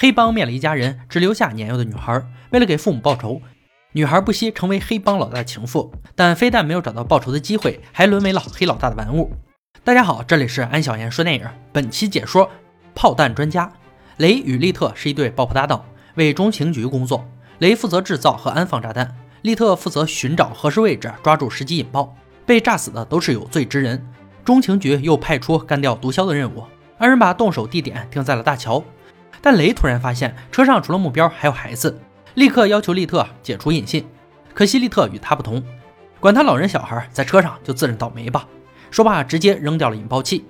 黑帮灭了一家人，只留下年幼的女孩。为了给父母报仇，女孩不惜成为黑帮老大的情妇，但非但没有找到报仇的机会，还沦为了黑老大的玩物。大家好，这里是安小言说电影，本期解说炮弹专家雷与利特是一对爆破搭档，为中情局工作。雷负责制造和安放炸弹，利特负责寻找合适位置，抓住时机引爆。被炸死的都是有罪之人。中情局又派出干掉毒枭的任务，二人把动手地点定在了大桥。但雷突然发现车上除了目标还有孩子，立刻要求利特解除引信。可惜利特与他不同，管他老人小孩，在车上就自认倒霉吧。说罢，直接扔掉了引爆器。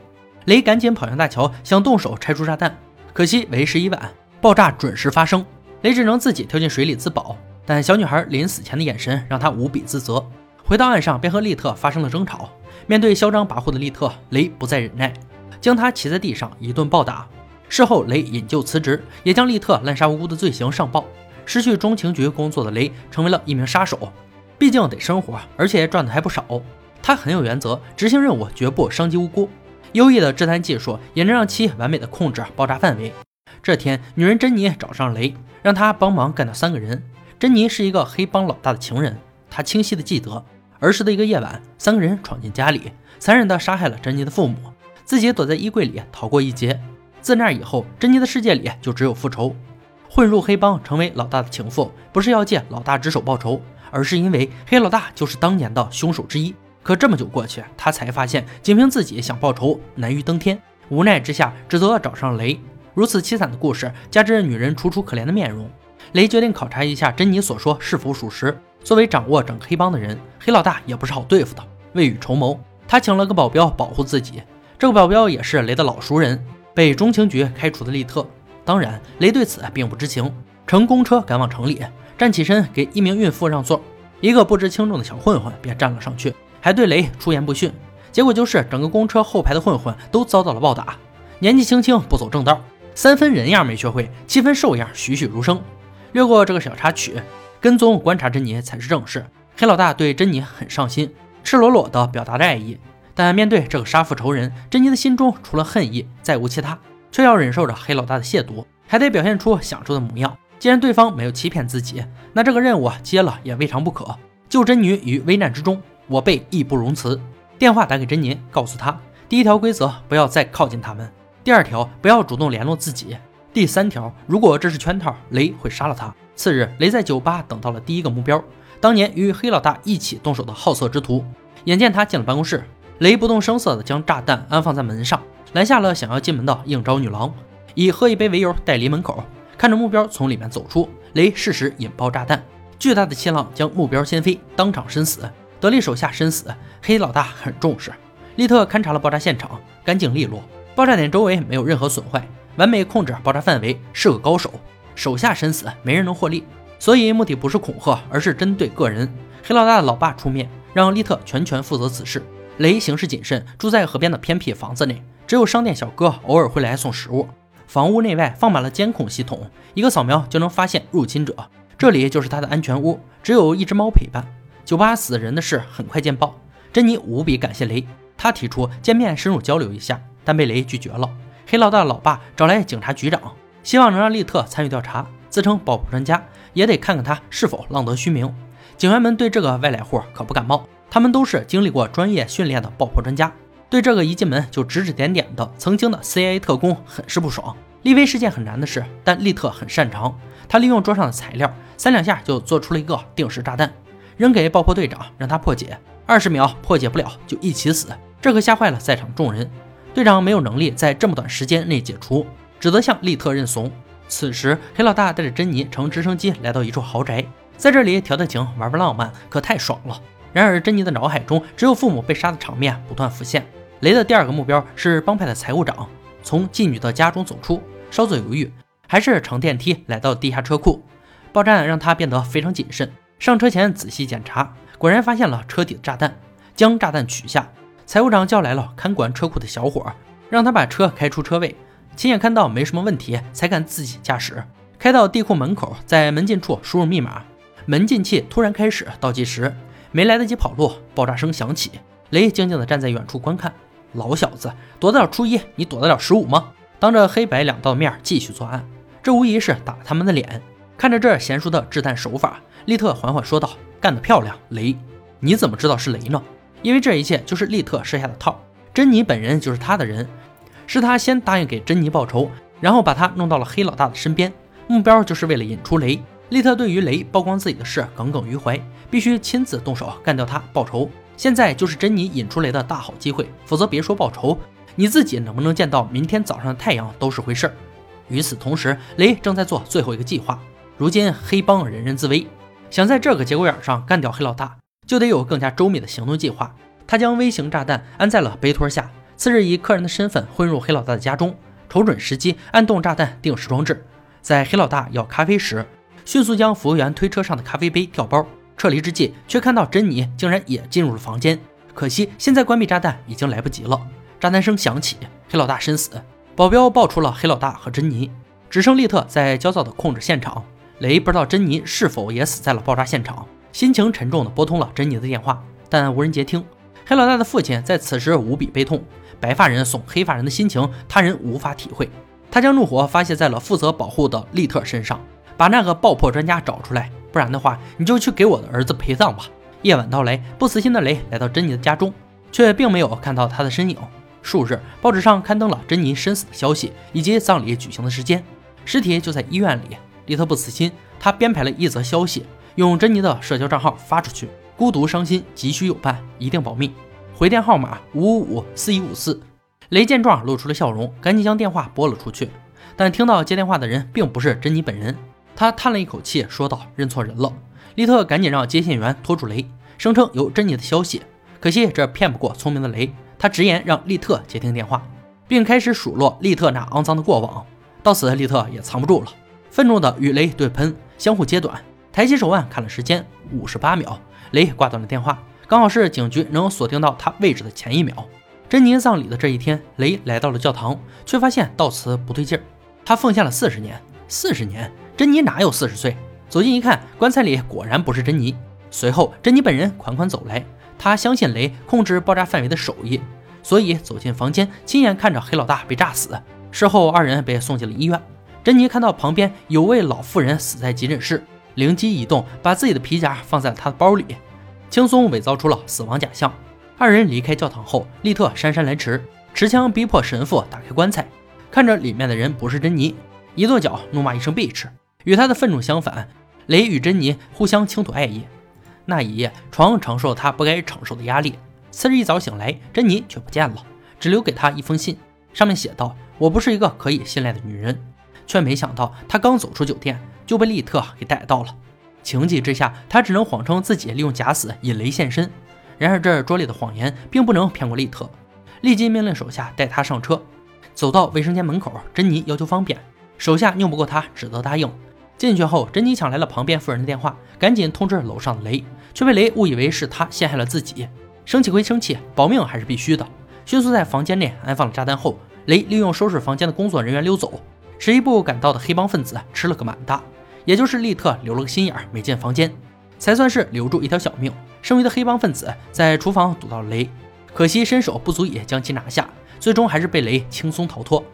雷赶紧跑向大桥，想动手拆除炸弹，可惜为时已晚，爆炸准时发生。雷只能自己跳进水里自保。但小女孩临死前的眼神让他无比自责。回到岸上，便和利特发生了争吵。面对嚣张跋扈的利特，雷不再忍耐，将他骑在地上一顿暴打。事后，雷引咎辞职，也将利特滥杀无辜的罪行上报。失去中情局工作的雷成为了一名杀手，毕竟得生活，而且赚的还不少。他很有原则，执行任务绝不伤及无辜。优异的制弹技术也能让其完美的控制爆炸范围。这天，女人珍妮找上雷，让他帮忙干掉三个人。珍妮是一个黑帮老大的情人，她清晰的记得儿时的一个夜晚，三个人闯进家里，残忍的杀害了珍妮的父母，自己躲在衣柜里逃过一劫。自那以后，珍妮的世界里就只有复仇。混入黑帮，成为老大的情妇，不是要借老大之手报仇，而是因为黑老大就是当年的凶手之一。可这么久过去，他才发现，仅凭自己想报仇难于登天。无奈之下，只得找上雷。如此凄惨的故事，加之女人楚楚可怜的面容，雷决定考察一下珍妮所说是否属实。作为掌握整黑帮的人，黑老大也不是好对付的。未雨绸缪，他请了个保镖保护自己。这个保镖也是雷的老熟人，被中情局开除的利特。当然，雷对此并不知情。乘公车赶往城里，站起身给一名孕妇让座，一个不知轻重的小混混便站了上去。还对雷出言不逊，结果就是整个公车后排的混混都遭到了暴打。年纪轻轻不走正道，三分人样没学会，七分兽样栩栩如生。略过这个小插曲，跟踪观察珍妮才是正事。黑老大对珍妮很上心，赤裸裸地表达着爱意。但面对这个杀父仇人，珍妮的心中除了恨意再无其他，却要忍受着黑老大的亵渎，还得表现出享受的模样。既然对方没有欺骗自己，那这个任务接了也未尝不可。救珍妮于危难之中。我辈义不容辞。电话打给珍妮，告诉她：第一条规则，不要再靠近他们；第二条，不要主动联络自己；第三条，如果这是圈套，雷会杀了他。次日，雷在酒吧等到了第一个目标，当年与黑老大一起动手的好色之徒。眼见他进了办公室，雷不动声色地将炸弹安放在门上，拦下了想要进门的应招女郎，以喝一杯为由带离门口。看着目标从里面走出，雷适时引爆炸弹，巨大的气浪将目标掀飞，当场身死。得力手下身死，黑老大很重视。利特勘察了爆炸现场，干净利落，爆炸点周围没有任何损坏，完美控制爆炸范围，是个高手。手下身死，没人能获利，所以目的不是恐吓，而是针对个人。黑老大的老爸出面，让利特全权负责此事。雷行事谨慎，住在河边的偏僻房子内，只有商店小哥偶尔会来送食物。房屋内外放满了监控系统，一个扫描就能发现入侵者。这里就是他的安全屋，只有一只猫陪伴。酒吧死人的事很快见报，珍妮无比感谢雷，他提出见面深入交流一下，但被雷拒绝了。黑老大的老爸找来警察局长，希望能让利特参与调查，自称爆破专家，也得看看他是否浪得虚名。警员们对这个外来户可不感冒，他们都是经历过专业训练的爆破专家，对这个一进门就指指点点的曾经的 CIA 特工很是不爽。立威是件很难的事，但利特很擅长，他利用桌上的材料，三两下就做出了一个定时炸弹。扔给爆破队长，让他破解。二十秒破解不了就一起死，这可吓坏了在场众人。队长没有能力在这么短时间内解除，只得向利特认怂。此时，黑老大带着珍妮乘直升机来到一处豪宅，在这里调调情，玩玩浪漫，可太爽了。然而，珍妮的脑海中只有父母被杀的场面不断浮现。雷的第二个目标是帮派的财务长，从妓女的家中走出，稍作犹豫，还是乘电梯来到地下车库。爆炸让他变得非常谨慎。上车前仔细检查，果然发现了车底的炸弹，将炸弹取下。财务长叫来了看管车库的小伙，让他把车开出车位，亲眼看到没什么问题，才敢自己驾驶。开到地库门口，在门禁处输入密码，门禁器突然开始倒计时，没来得及跑路，爆炸声响起。雷静静地站在远处观看，老小子躲得了初一，你躲得了十五吗？当着黑白两道面继续作案，这无疑是打他们的脸。看着这娴熟的掷弹手法，利特缓缓说道：“干得漂亮，雷！你怎么知道是雷呢？因为这一切就是利特设下的套。珍妮本人就是他的人，是他先答应给珍妮报仇，然后把他弄到了黑老大的身边，目标就是为了引出雷。利特对于雷曝光自己的事耿耿于怀，必须亲自动手干掉他报仇。现在就是珍妮引出雷的大好机会，否则别说报仇，你自己能不能见到明天早上的太阳都是回事儿。与此同时，雷正在做最后一个计划。如今黑帮人人自危，想在这个节骨眼上干掉黑老大，就得有更加周密的行动计划。他将微型炸弹安在了杯托下，次日以客人的身份混入黑老大的家中，瞅准时机按动炸弹定时装置。在黑老大要咖啡时，迅速将服务员推车上的咖啡杯调包。撤离之际，却看到珍妮竟然也进入了房间。可惜现在关闭炸弹已经来不及了。炸弹声响起，黑老大身死，保镖抱出了黑老大和珍妮，只剩利特在焦躁的控制现场。雷不知道珍妮是否也死在了爆炸现场，心情沉重的拨通了珍妮的电话，但无人接听。黑老大的父亲在此时无比悲痛，白发人送黑发人的心情，他人无法体会。他将怒火发泄在了负责保护的利特身上，把那个爆破专家找出来，不然的话，你就去给我的儿子陪葬吧。夜晚到来，不死心的雷来到珍妮的家中，却并没有看到他的身影。数日，报纸上刊登了珍妮身死的消息以及葬礼举行的时间，尸体就在医院里。利特不死心，他编排了一则消息，用珍妮的社交账号发出去：“孤独伤心，急需有伴，一定保密。”回电号码五五五四一五四。雷见状露出了笑容，赶紧将电话拨了出去。但听到接电话的人并不是珍妮本人，他叹了一口气，说道：“认错人了。”利特赶紧让接线员拖住雷，声称有珍妮的消息。可惜这骗不过聪明的雷，他直言让利特接听电话，并开始数落利特那肮脏的过往。到此，利特也藏不住了。愤怒的与雷对喷，相互揭短。抬起手腕看了时间，五十八秒。雷挂断了电话，刚好是警局能锁定到他位置的前一秒。珍妮葬礼的这一天，雷来到了教堂，却发现悼词不对劲儿。他奉献了四十年，四十年，珍妮哪有四十岁？走近一看，棺材里果然不是珍妮。随后，珍妮本人款款走来。他相信雷控制爆炸范围的手艺，所以走进房间，亲眼看着黑老大被炸死。事后，二人被送进了医院。珍妮看到旁边有位老妇人死在急诊室，灵机一动，把自己的皮夹放在了她的包里，轻松伪造出了死亡假象。二人离开教堂后，利特姗姗来迟，持枪逼迫神父打开棺材，看着里面的人不是珍妮，一跺脚怒骂一声 bitch。与他的愤怒相反，雷与珍妮互相倾吐爱意。那一夜，床承受了他不该承受的压力。次日一早醒来，珍妮却不见了，只留给他一封信，上面写道：“我不是一个可以信赖的女人。”却没想到，他刚走出酒店就被利特给逮到了。情急之下，他只能谎称自己利用假死引雷现身。然而，这拙劣的谎言并不能骗过利特，立即命令手下带他上车。走到卫生间门口，珍妮要求方便，手下拗不过他，只得答应。进去后，珍妮抢来了旁边妇人的电话，赶紧通知楼上的雷，却被雷误以为是他陷害了自己。生气归生气，保命还是必须的。迅速在房间内安放了炸弹后，雷利用收拾房间的工作人员溜走。迟一步赶到的黑帮分子吃了个满大，也就是利特留了个心眼儿没进房间，才算是留住一条小命。剩余的黑帮分子在厨房堵到了雷，可惜身手不足以将其拿下，最终还是被雷轻松逃脱。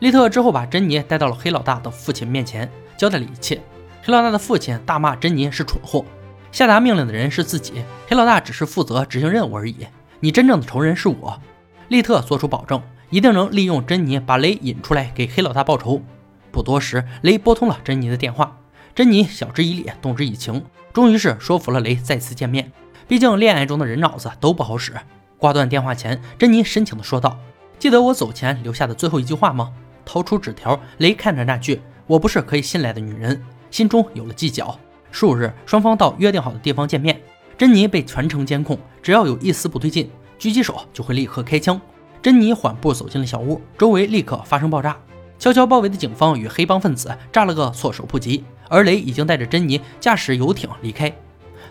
利特之后把珍妮带到了黑老大的父亲面前，交代了一切。黑老大的父亲大骂珍妮是蠢货，下达命令的人是自己，黑老大只是负责执行任务而已。你真正的仇人是我。利特做出保证。一定能利用珍妮把雷引出来给黑老大报仇。不多时，雷拨通了珍妮的电话。珍妮晓之以理，动之以情，终于是说服了雷再次见面。毕竟恋爱中的人脑子都不好使。挂断电话前，珍妮深情地说道：“记得我走前留下的最后一句话吗？”掏出纸条，雷看着那句“我不是可以信赖的女人”，心中有了计较。数日，双方到约定好的地方见面。珍妮被全程监控，只要有一丝不对劲，狙击手就会立刻开枪。珍妮缓步走进了小屋，周围立刻发生爆炸。悄悄包围的警方与黑帮分子炸了个措手不及，而雷已经带着珍妮驾驶游艇离开。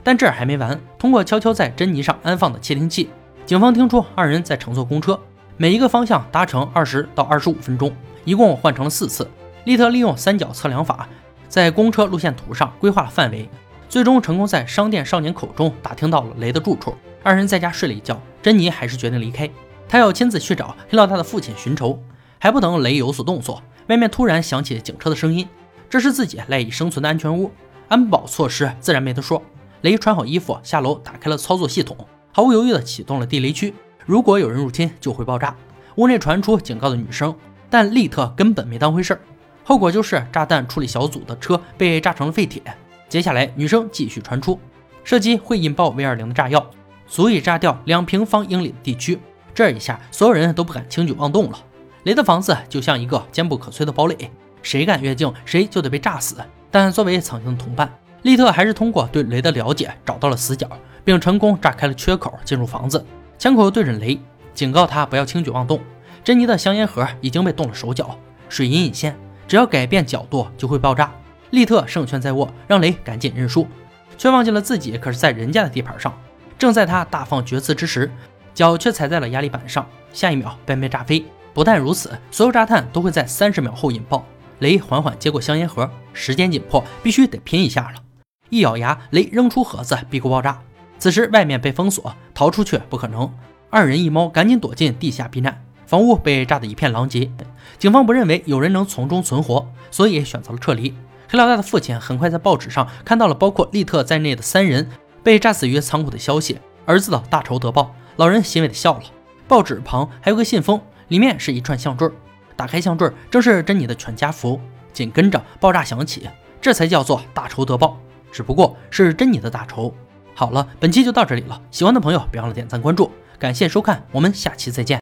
但这还没完，通过悄悄在珍妮上安放的窃听器，警方听出二人在乘坐公车，每一个方向搭乘二十到二十五分钟，一共换成了四次。利特利用三角测量法，在公车路线图上规划了范围，最终成功在商店少年口中打听到了雷的住处。二人在家睡了一觉，珍妮还是决定离开。她要亲自去找黑老大的父亲寻仇，还不等雷有所动作，外面突然响起警车的声音。这是自己赖以生存的安全屋，安保措施自然没得说。雷穿好衣服下楼，打开了操作系统，毫无犹豫地启动了地雷区。如果有人入侵，就会爆炸。屋内传出警告的女声，但利特根本没当回事儿。后果就是炸弹处理小组的车被炸成了废铁。接下来，女生继续传出，射击会引爆 V 二零的炸药，足以炸掉两平方英里的地区。这一下，所有人都不敢轻举妄动了。雷的房子就像一个坚不可摧的堡垒。谁敢越境，谁就得被炸死。但作为曾经的同伴，利特还是通过对雷的了解找到了死角，并成功炸开了缺口，进入房子，枪口对准雷，警告他不要轻举妄动。珍妮的香烟盒已经被动了手脚，水银引线，只要改变角度就会爆炸。利特胜券在握，让雷赶紧认输，却忘记了自己可是在人家的地盘上。正在他大放厥词之时，脚却踩在了压力板上，下一秒便被炸飞。不但如此，所有炸弹都会在三十秒后引爆。雷缓缓接过香烟盒，时间紧迫，必须得拼一下了。一咬牙，雷扔出盒子，避过爆炸。此时外面被封锁，逃出去不可能。二人一猫赶紧躲进地下避难。房屋被炸得一片狼藉，警方不认为有人能从中存活，所以选择了撤离。黑老大的父亲很快在报纸上看到了包括利特在内的三人被炸死于仓库的消息，儿子的大仇得报。老人欣慰地笑了。报纸旁还有个信封，里面是一串项坠。打开项坠，正是珍妮的全家福。紧跟着爆炸响起，这才叫做大仇得报，只不过是珍妮的大仇。好了，本期就到这里了，喜欢的朋友别忘了点赞关注，感谢收看，我们下期再见。